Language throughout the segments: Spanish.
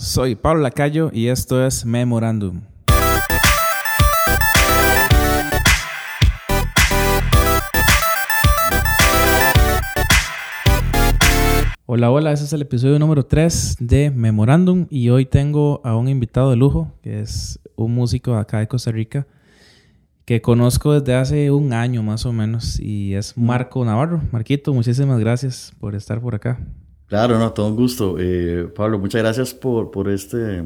Soy Pablo Lacayo y esto es Memorándum. Hola, hola, este es el episodio número 3 de Memorándum y hoy tengo a un invitado de lujo, que es un músico acá de Costa Rica, que conozco desde hace un año más o menos y es Marco Navarro. Marquito, muchísimas gracias por estar por acá. Claro, no, todo un gusto. Eh, Pablo, muchas gracias por, por este,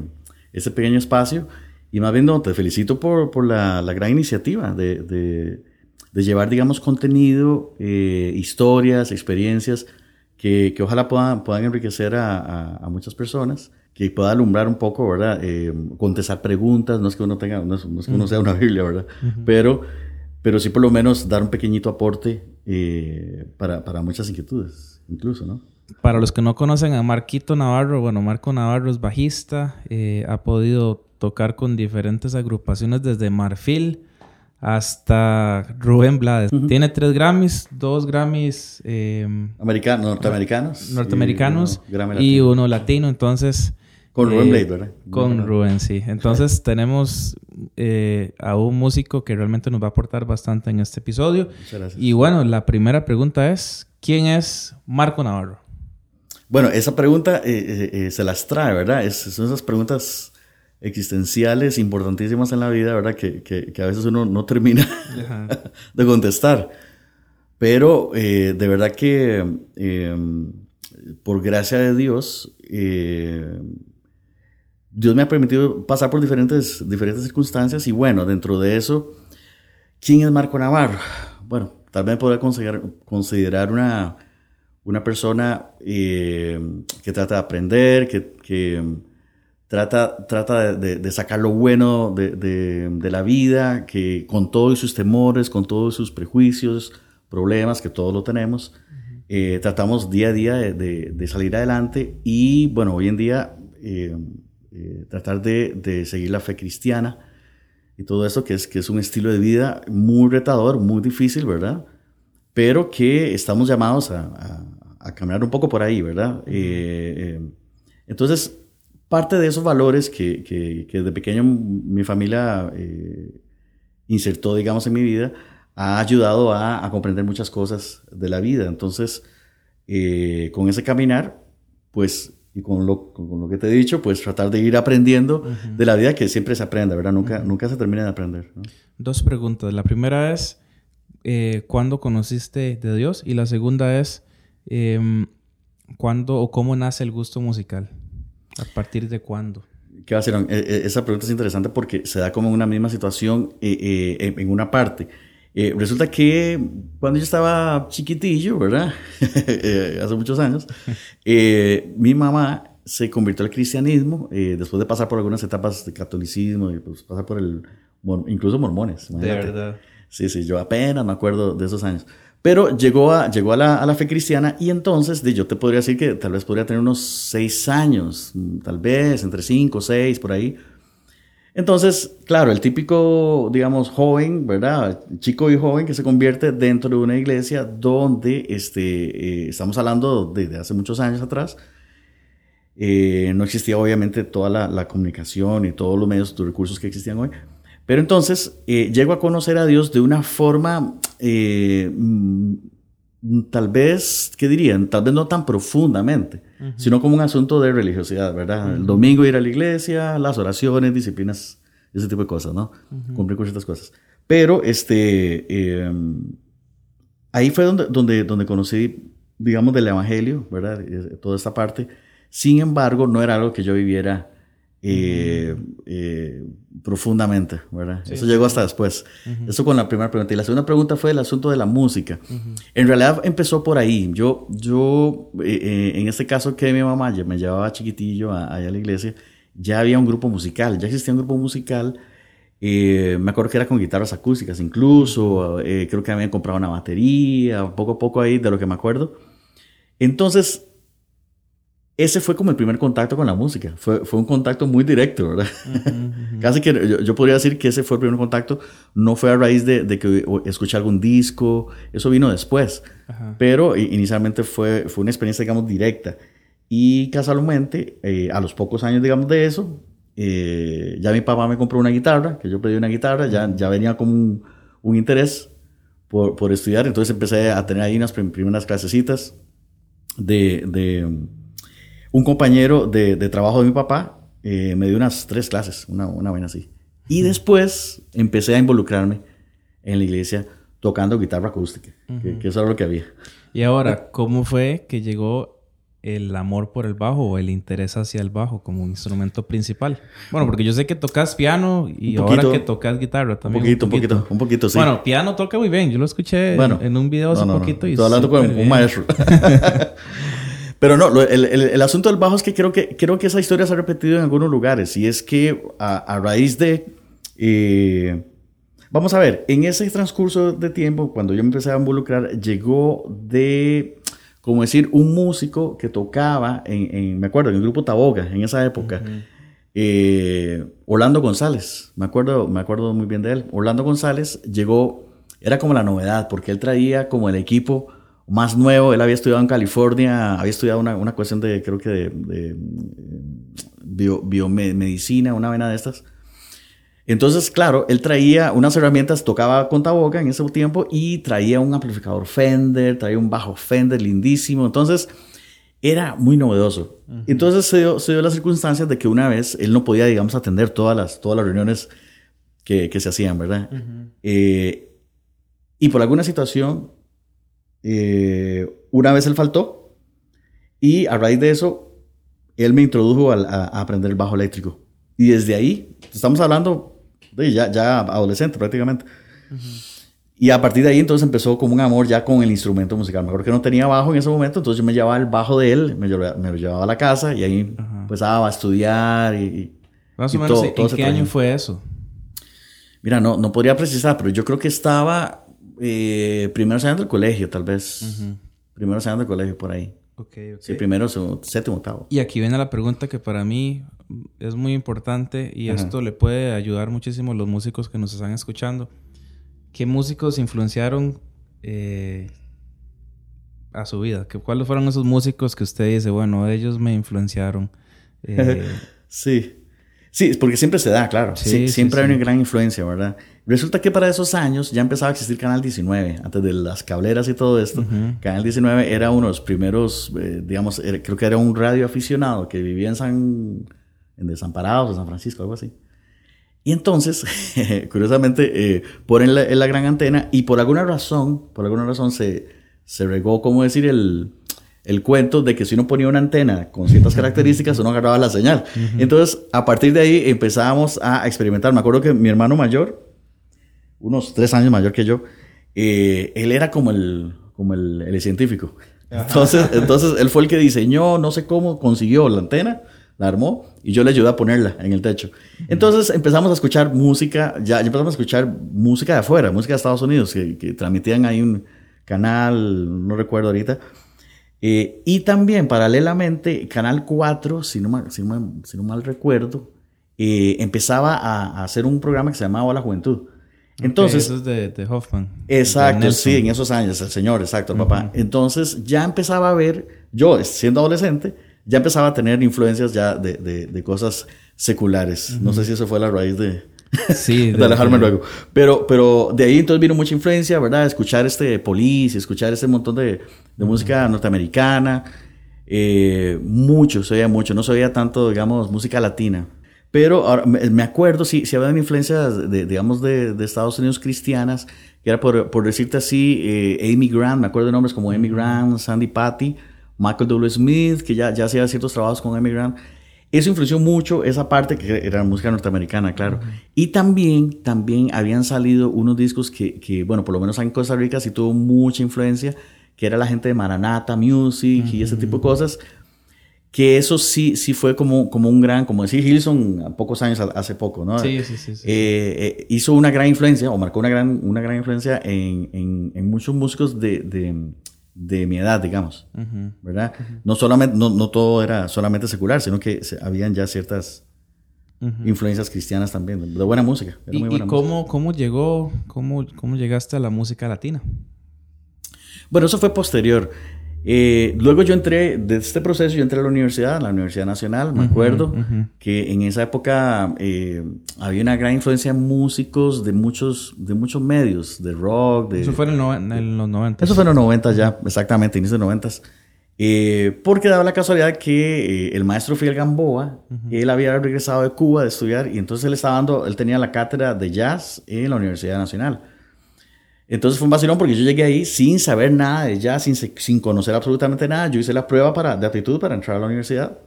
este pequeño espacio. Y más bien, no, te felicito por, por la, la, gran iniciativa de, de, de, llevar, digamos, contenido, eh, historias, experiencias que, que, ojalá puedan, puedan enriquecer a, a, a, muchas personas, que pueda alumbrar un poco, ¿verdad? Eh, contestar preguntas, no es que uno tenga, no es, no es que uno sea una Biblia, ¿verdad? Uh -huh. Pero, pero sí por lo menos dar un pequeñito aporte eh, para, para muchas inquietudes, incluso, ¿no? Para los que no conocen a Marquito Navarro, bueno, Marco Navarro es bajista, eh, ha podido tocar con diferentes agrupaciones desde Marfil hasta Rubén Blades. Uh -huh. Tiene tres Grammys, dos Grammys eh, Americanos, norteamericanos, norteamericanos y uno, y uno latino. Entonces, con Rubén Blades, ¿verdad? Con no, Rubén, sí. Entonces sí. tenemos eh, a un músico que realmente nos va a aportar bastante en este episodio. Y bueno, la primera pregunta es, ¿quién es Marco Navarro? Bueno, esa pregunta eh, eh, se las trae, ¿verdad? Es, son esas preguntas existenciales importantísimas en la vida, ¿verdad? Que, que, que a veces uno no termina de contestar. Pero eh, de verdad que por gracia de Dios, Dios me ha permitido pasar por diferentes, diferentes circunstancias y bueno, dentro de eso, ¿quién es Marco Navarro? Bueno, tal vez podría considerar, considerar una una persona eh, que trata de aprender, que, que trata, trata de, de, sacar lo bueno de, de, la vida, que con todos sus temores, con todos sus prejuicios, problemas, que todos lo tenemos, uh -huh. eh, tratamos día a día de, salir adelante y bueno, hoy en día eh, eh, tratar de, seguir la fe cristiana y todo eso que es, que es un estilo de vida muy retador, muy difícil, ¿verdad? Pero que estamos llamados a, a, a caminar un poco por ahí, ¿verdad? -huh. eh, entonces, parte de esos valores que, que, que de pequeño mi familia eh, insertó, digamos, en mi vida, ha ayudado a, a, comprender muchas cosas de la vida. Entonces, eh, con ese caminar, pues, y con lo, con lo que te he dicho, pues tratar de ir aprendiendo uh -huh. de la vida que siempre se aprende, ¿verdad? Nunca, uh -huh. nunca se termina de aprender. ¿no? Dos preguntas. La primera es, eh, cuándo conociste de Dios y la segunda es eh, cuándo o cómo nace el gusto musical. ¿A partir de cuándo? ¿Qué va a ser? Eh, eh, esa pregunta es interesante porque se da como en una misma situación eh, en una parte. resulta que cuando yo estaba chiquitillo, ¿verdad? hace muchos años, mi mamá se convirtió al cristianismo después de pasar por algunas etapas de catolicismo y pues pasar por el, incluso mormones. De verdad. Sí, sí, yo apenas me acuerdo de esos años. Pero llegó a, llegó a, la, a la fe cristiana y entonces de, yo te podría decir que tal vez podría tener unos seis años, tal vez entre cinco, seis, por ahí. Entonces, claro, el típico, digamos, joven, ¿verdad? Chico y joven que se convierte dentro de una iglesia donde, este, eh, estamos hablando desde hace muchos años atrás, eh, no existía obviamente toda la, la, comunicación y todos los medios, los recursos que existían hoy, pero entonces eh, llego a conocer a Dios de una forma, eh, tal vez, ¿qué dirían? Tal vez no tan profundamente, uh -huh. sino como un asunto de religiosidad, ¿verdad? Uh -huh. El domingo ir a la iglesia, las oraciones, disciplinas, ese tipo de cosas, ¿no? Uh -huh. Cumplir con ciertas cosas. Pero este, eh, ahí fue donde, donde, donde conocí, digamos, del Evangelio, ¿verdad? Toda esta parte. Sin embargo, no era algo que yo viviera eh, eh, profundamente, ¿verdad? Sí, Eso sí, llegó hasta después. Uh -huh. Eso con la primera pregunta. Y la segunda pregunta fue el asunto de la música. Uh -huh. En realidad empezó por ahí. Yo, yo eh, en este caso que mi mamá me llevaba chiquitillo allá a la iglesia, ya había un grupo musical, ya existía un grupo musical. Eh, me acuerdo que era con guitarras acústicas incluso, eh, creo que habían comprado una batería, poco a poco ahí de lo que me acuerdo. Entonces, ese fue como el primer contacto con la música. Fue, fue un contacto muy directo, ¿verdad? Uh -huh. Casi que yo, yo, podría decir que ese fue el primer contacto. No fue a raíz de, de que escuché algún disco, eso vino después. Uh -huh. Pero inicialmente fue, fue una experiencia, digamos, directa. Y casualmente, eh, a los pocos años, digamos, de eso, eh, ya mi papá me compró una guitarra, que yo pedí una guitarra, ya, ya venía como un, un interés por, por, estudiar, entonces empecé a tener ahí unas primeras clasecitas de, de un compañero de, de, trabajo de mi papá, eh, me dio unas tres clases, una, una vaina así. Y después empecé a involucrarme en la iglesia tocando guitarra acústica, que, que, eso era lo que había. Y ahora, ¿cómo fue que llegó el amor por el bajo o el interés hacia el bajo como instrumento principal? Bueno, porque yo sé que tocas piano y ahora que tocas guitarra también. Un poquito, un poquito, un poquito, sí. Bueno, piano toca muy bien. Yo lo escuché en un video hace poquito. y Estoy hablando con un maestro. Pero no, el, el, el, asunto del bajo es que creo, que creo que esa historia se ha repetido en algunos lugares. Y es que a, a raíz de... Eh, vamos a ver, en ese transcurso de tiempo, cuando yo me empecé a involucrar, llegó de como decir, un músico que tocaba, en, me acuerdo, en el grupo Taboga, en esa época, eh, Orlando González, me acuerdo, me acuerdo muy bien de él. Orlando González llegó, era como la novedad, porque él traía como el equipo más nuevo, él había estudiado en California, había estudiado una, una cuestión de, creo que de, de biomedicina, una vena de estas. Entonces, claro, él traía unas herramientas, tocaba con taboca en ese tiempo y traía un amplificador Fender, traía un bajo Fender lindísimo. Entonces, era muy novedoso. Entonces se dio, se dio, las circunstancias de que una vez él no podía, digamos, atender todas las, todas las reuniones que, que se hacían, ¿verdad? eh, y por alguna situación, eh, una vez él faltó y a raíz de eso, él me introdujo a, a, a aprender el bajo eléctrico. Y desde ahí, estamos hablando ya, ya adolescente prácticamente. Y a partir de ahí entonces empezó como un amor ya con el instrumento musical. Mejor que no tenía bajo en ese momento, entonces yo me llevaba el bajo de él, me, me lo llevaba a la casa y ahí empezaba a estudiar y... Más o menos, ¿en qué año fue eso? Mira, no, no podría precisar, pero yo creo que estaba eh, primeros años del colegio, tal vez. Primeros años del colegio, por ahí. Okay, Sí, primero, séptimo, octavo. Y aquí viene la pregunta que para mí es muy importante y esto le puede ayudar muchísimo a los músicos que nos están escuchando. ¿Qué músicos influenciaron eh, a su vida? ¿Cuáles fueron esos músicos que usted dice, bueno, ellos me influenciaron? Eh, sí. Sí, porque siempre se da, claro. Sí, siempre hay una gran influencia, ¿verdad? Resulta que para esos años ya empezaba a existir Canal 19, antes de las cableras y todo esto. Canal 19 era uno de los primeros, eh, digamos, creo que era un radio aficionado que vivía en San, en Desamparados, en San Francisco, algo así. Y entonces, curiosamente, eh, ponen la, la, gran antena y por alguna razón, por alguna razón se, se regó, como decir, el, el cuento de que si uno ponía una antena con ciertas características, uno agarraba la señal. Entonces, a partir de ahí empezábamos a experimentar. Me acuerdo que mi hermano mayor, unos tres años mayor que yo, eh, él era como el, como el, el científico. Entonces, entonces, él fue el que diseñó, no sé cómo, consiguió la antena, la armó y yo le ayudé a ponerla en el techo. Entonces empezamos a escuchar música, ya, ya empezamos a escuchar música de afuera, música de Estados Unidos, que, que transmitían ahí un canal, no recuerdo ahorita, eh, y también, paralelamente, Canal 4, si no mal, si no, si no mal recuerdo, eh, empezaba a, a, hacer un programa que se llamaba La Juventud. Entonces, okay, eso es de, de Hoffman. Exacto, de sí, en esos años, el señor, exacto, el uh -huh. papá. Entonces ya empezaba a ver, yo siendo adolescente, ya empezaba a tener influencias ya de, de, de cosas seculares. Uh -huh. No sé si eso fue la raíz de, Sí, de, alejarme luego. Pero, pero de ahí entonces vino mucha influencia, ¿verdad? Escuchar este Police, escuchar este montón de, de música norteamericana. Eh, mucho, se oía mucho. No se oía tanto, digamos, música latina. Pero ahora, me acuerdo, si, si habían influencias, de, digamos, de, de, Estados Unidos cristianas, que era por, por decirte así, eh, Amy Grant, me acuerdo de nombres como Amy Grant, Sandy Patty, Michael W. Smith, que ya, ya hacía ciertos trabajos con Amy Grant. Eso influyó mucho esa parte que era música norteamericana, claro. Uh -huh. Y también, también habían salido unos discos que, que, bueno, por lo menos en Costa Rica sí tuvo mucha influencia, que era la gente de Maranata Music uh -huh. y ese tipo de cosas. Que eso sí, sí fue como, como un gran, como decir Hilson, a pocos años, hace poco, ¿no? Sí, sí, sí. sí. Eh, eh, hizo una gran influencia, o marcó una gran, una gran influencia en, en, en muchos músicos de, de de mi edad, digamos, uh -huh. ¿verdad? Uh -huh. No solamente, no, no, todo era solamente secular, sino que se, habían ya ciertas uh -huh. influencias cristianas también, de buena música. ¿Y, muy buena ¿y cómo, música. cómo llegó, cómo, cómo llegaste a la música latina? Bueno, eso fue posterior. Eh, luego yo entré, de este proceso, yo entré a la universidad, a la Universidad Nacional, me acuerdo, que en esa época eh, había una gran influencia en músicos de muchos, de muchos medios, de rock, de... Eso fue en, los 90. Eso fue en los 90 ya, exactamente, inicio de los 90. Eh, porque daba la casualidad que el maestro Fidel Gamboa, él había regresado de Cuba de estudiar y entonces él estaba dando, él tenía la cátedra de jazz en la Universidad Nacional. Entonces fue un vacilón porque yo llegué ahí sin saber nada de jazz, sin, sin conocer absolutamente nada. Yo hice la prueba para, de aptitud para entrar a la universidad.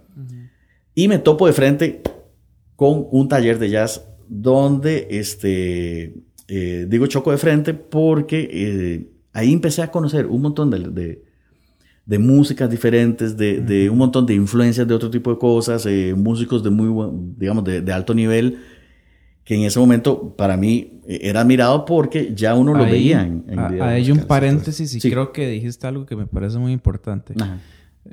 Y me topo de frente con un taller de jazz donde, este, eh, digo choco de frente porque eh, ahí empecé a conocer un montón de, de, músicas diferentes, de, de, un montón de influencias de otro tipo de cosas, eh, músicos de muy, digamos, de, alto nivel que en ese momento para mí eh, era admirado porque ya uno lo veía en, en Hay un paréntesis y creo que dijiste algo que me parece muy importante.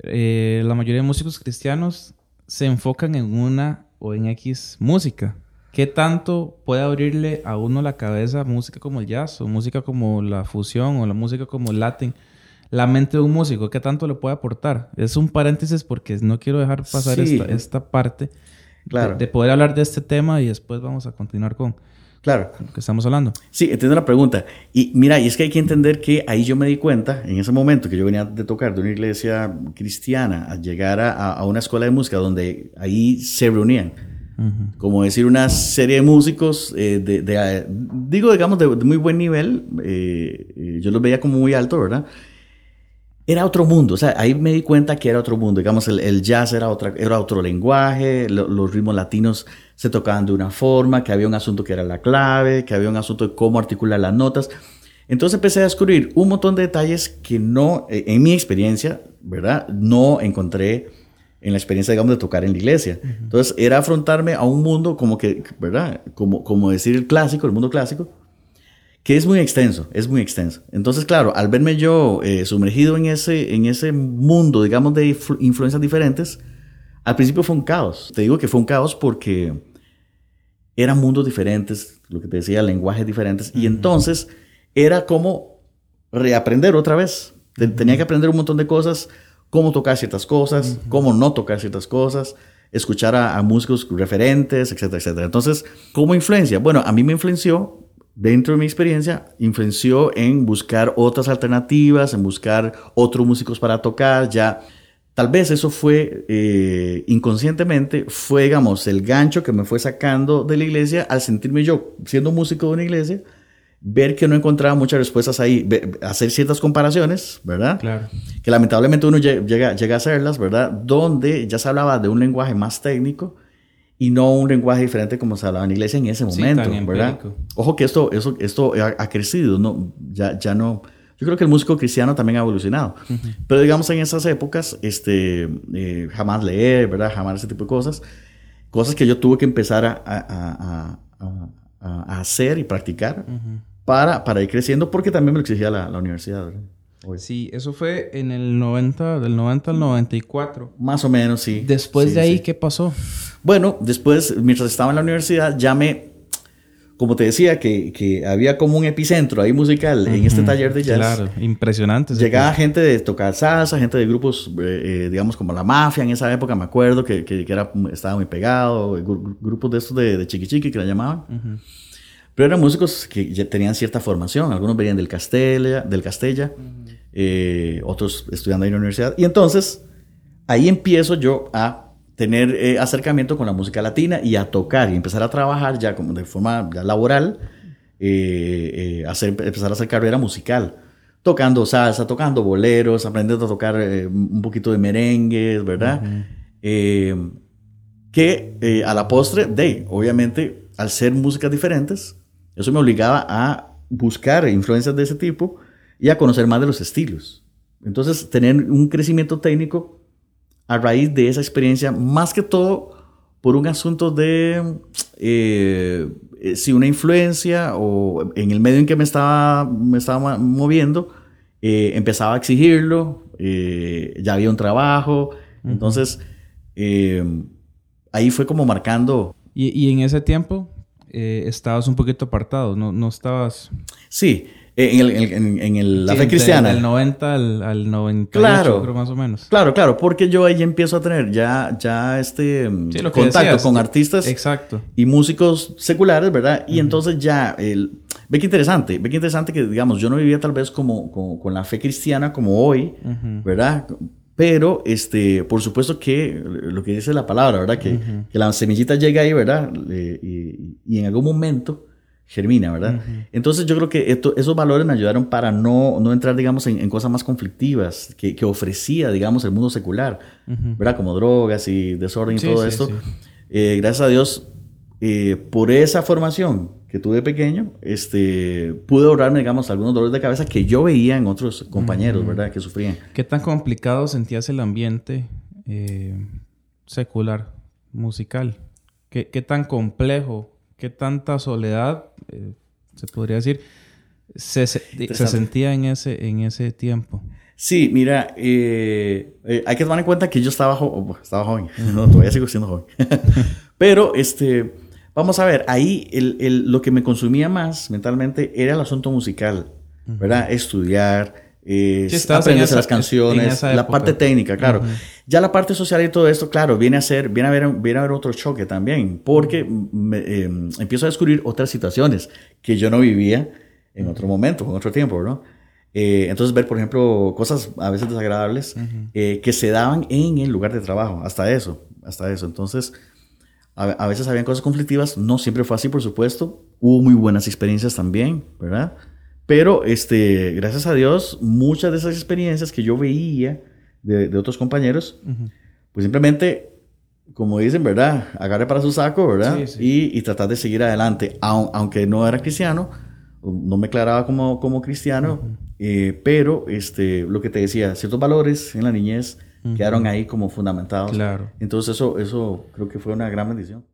Eh, la mayoría de músicos cristianos se enfocan en una o en X música. ¿Qué tanto puede abrirle a uno la cabeza música como el jazz o música como la fusión o la música como el latín? La mente de un músico, ¿qué tanto le puede aportar? Es un paréntesis porque no quiero dejar pasar esta, esta parte Claro. De, poder hablar de este tema y después vamos a continuar con, claro. lo que estamos hablando. Sí, entiendo la pregunta. Y mira, y es que hay que entender que ahí yo me di cuenta, en ese momento que yo venía de tocar de una iglesia cristiana, a llegar a, a una escuela de música donde ahí se reunían. Como decir, una serie de músicos, eh, de, de, digo, digamos, de, muy buen nivel. Eh, eh, yo los veía como muy alto, ¿verdad? Era otro mundo, o sea, ahí me di cuenta que era otro mundo, digamos, el, jazz era, otra, era otro lenguaje, los ritmos latinos se tocaban de una forma, que había un asunto que era la clave, que había un asunto de cómo articular las notas. Entonces empecé a descubrir un montón de detalles que no, eh, en mi experiencia, ¿verdad? No encontré en la experiencia, digamos, de tocar en la iglesia. Entonces era afrontarme a un mundo como que, ¿verdad? Como, como decir el clásico, el mundo clásico, que es muy extenso, es muy extenso. Entonces, claro, al verme yo eh, sumergido en ese, en ese mundo, digamos, de influencias diferentes, al principio fue un caos. Te digo que fue un caos porque eran mundos diferentes, lo que te decía, lenguajes diferentes, y entonces era como reaprender otra vez. Tenía que aprender un montón de cosas, cómo tocar ciertas cosas, cómo no tocar ciertas cosas, escuchar a, a músicos referentes, etcétera, etcétera. Entonces, ¿cómo influencia? Bueno, a mí me influenció dentro de mi experiencia, influenció en buscar otras alternativas, en buscar otros músicos para tocar, ya tal vez eso fue eh, inconscientemente, fue, digamos, el gancho que me fue sacando de la iglesia al sentirme yo, siendo músico de una iglesia, ver que no encontraba muchas respuestas ahí, hacer ciertas comparaciones, ¿verdad? Claro. Que lamentablemente uno llega, llega a hacerlas, ¿verdad? Donde ya se hablaba de un lenguaje más técnico y no un lenguaje diferente como se hablaba en la iglesia en ese momento, ¿verdad? Ojo que esto, eso, esto ha, crecido, ¿no? Ya, ya no... Yo creo que el músico cristiano también ha evolucionado. Pero digamos en esas épocas, este, eh, jamás leer, ¿verdad? Jamás ese tipo de cosas. Cosas que yo tuve que empezar a, a, a hacer y practicar para, para ir creciendo porque también me lo exigía la, la universidad, ¿verdad? Sí, eso fue en el 90, del 90 al 94. Más o menos, sí. Después de ahí, ¿qué pasó? Bueno, después, mientras estaba en la universidad, ya me, como te decía, que, que había como un epicentro ahí musical en este taller de jazz. Claro, impresionante. Llegaba gente de tocar salsa, gente de grupos, eh, eh, digamos, como La Mafia en esa época, me acuerdo, que, que, era, estaba muy pegado, grupos de estos de, de chiqui chiqui que la llamaban. Pero eran músicos que ya tenían cierta formación, algunos venían del Castella, del Castella, eh, otros estudiando en la universidad. Y entonces ahí empiezo yo a tener eh, acercamiento con la música latina y a tocar y empezar a trabajar ya como de forma laboral, eh, hacer, empezar a hacer carrera musical, tocando salsa, tocando boleros, aprendiendo a tocar un poquito de merengues, ¿verdad? que a la postre, de, obviamente, al ser músicas diferentes, eso me obligaba a buscar influencias de ese tipo y a conocer más de los estilos. Entonces, tener un crecimiento técnico a raíz de esa experiencia, más que todo por un asunto de eh, eh, si una influencia o en el medio en que me estaba, me estaba moviendo, eh, empezaba a exigirlo, ya había un trabajo, entonces ahí fue como marcando. ¿Y, y en ese tiempo estabas un poquito apartado, no, no estabas... Sí, En, el, en, en el, la fe cristiana. Del 90 al, al 98, Claro. creo más o menos. Claro, claro, porque yo ahí empiezo a tener ya, ya este mm, Sí, lo contacto decías. con artistas Exacto. y músicos seculares, ¿verdad? Y entonces ya, el, ve que interesante, ve que interesante que, digamos, yo no vivía tal vez como, como- con la fe cristiana como hoy, ¿verdad? Pero, este, por supuesto que lo que dice la palabra, ¿verdad? Que, que la semillita llega ahí, ¿verdad? Y, y en algún momento germina, ¿verdad? Entonces yo creo que esto- esos valores me ayudaron para no, no entrar, digamos, en, en cosas más conflictivas que, que ofrecía, digamos, el mundo secular, ¿verdad? Como drogas y desorden y Sí, todo sí, esto. sí. Eh, gracias a Dios, eh, por esa formación que tuve pequeño, este, pude ahorrarme, digamos, algunos dolores de cabeza que yo veía en otros compañeros, ¿verdad? Que sufrían. ¿Qué tan complicado sentías el ambiente eh, secular, musical? ¿Qué, qué tan complejo, qué tanta soledad, eh, se podría decir, se, se- se Interesante. sentía en ese, en ese tiempo? Sí, mira, eh, eh, hay que tomar en cuenta que yo estaba, jo- oh, estaba joven, no, todavía sigo siendo joven. Pero, este, vamos a ver, ahí el, el- lo que me consumía más mentalmente era el asunto musical, ¿verdad? Estudiar, eh, Sí, aprenderse las canciones, la parte técnica, claro. Ya la parte social y todo esto, claro, viene a ser, viene a haber, viene a haber otro choque también, porque me, eh, empiezo a descubrir otras situaciones que yo no vivía en otro momento, en otro tiempo, ¿no? Eh, entonces ver, por ejemplo, cosas a veces desagradables eh, que se daban en el lugar de trabajo, hasta eso, hasta eso. Entonces, a, a veces habían cosas conflictivas, no siempre fue así, por supuesto. Hubo muy buenas experiencias también, ¿verdad? Pero, este, gracias a Dios, muchas de esas experiencias que yo veía de, de otros compañeros, pues simplemente, como dicen, ¿verdad? Agarre para su saco, ¿verdad? Sí, sí. Y, y tratar de seguir adelante, Aun- aunque no era cristiano, no me declaraba como, como cristiano, eh, pero este, lo que te decía, ciertos valores en la niñez quedaron ahí como fundamentados. Claro. Entonces eso, eso creo que fue una gran bendición.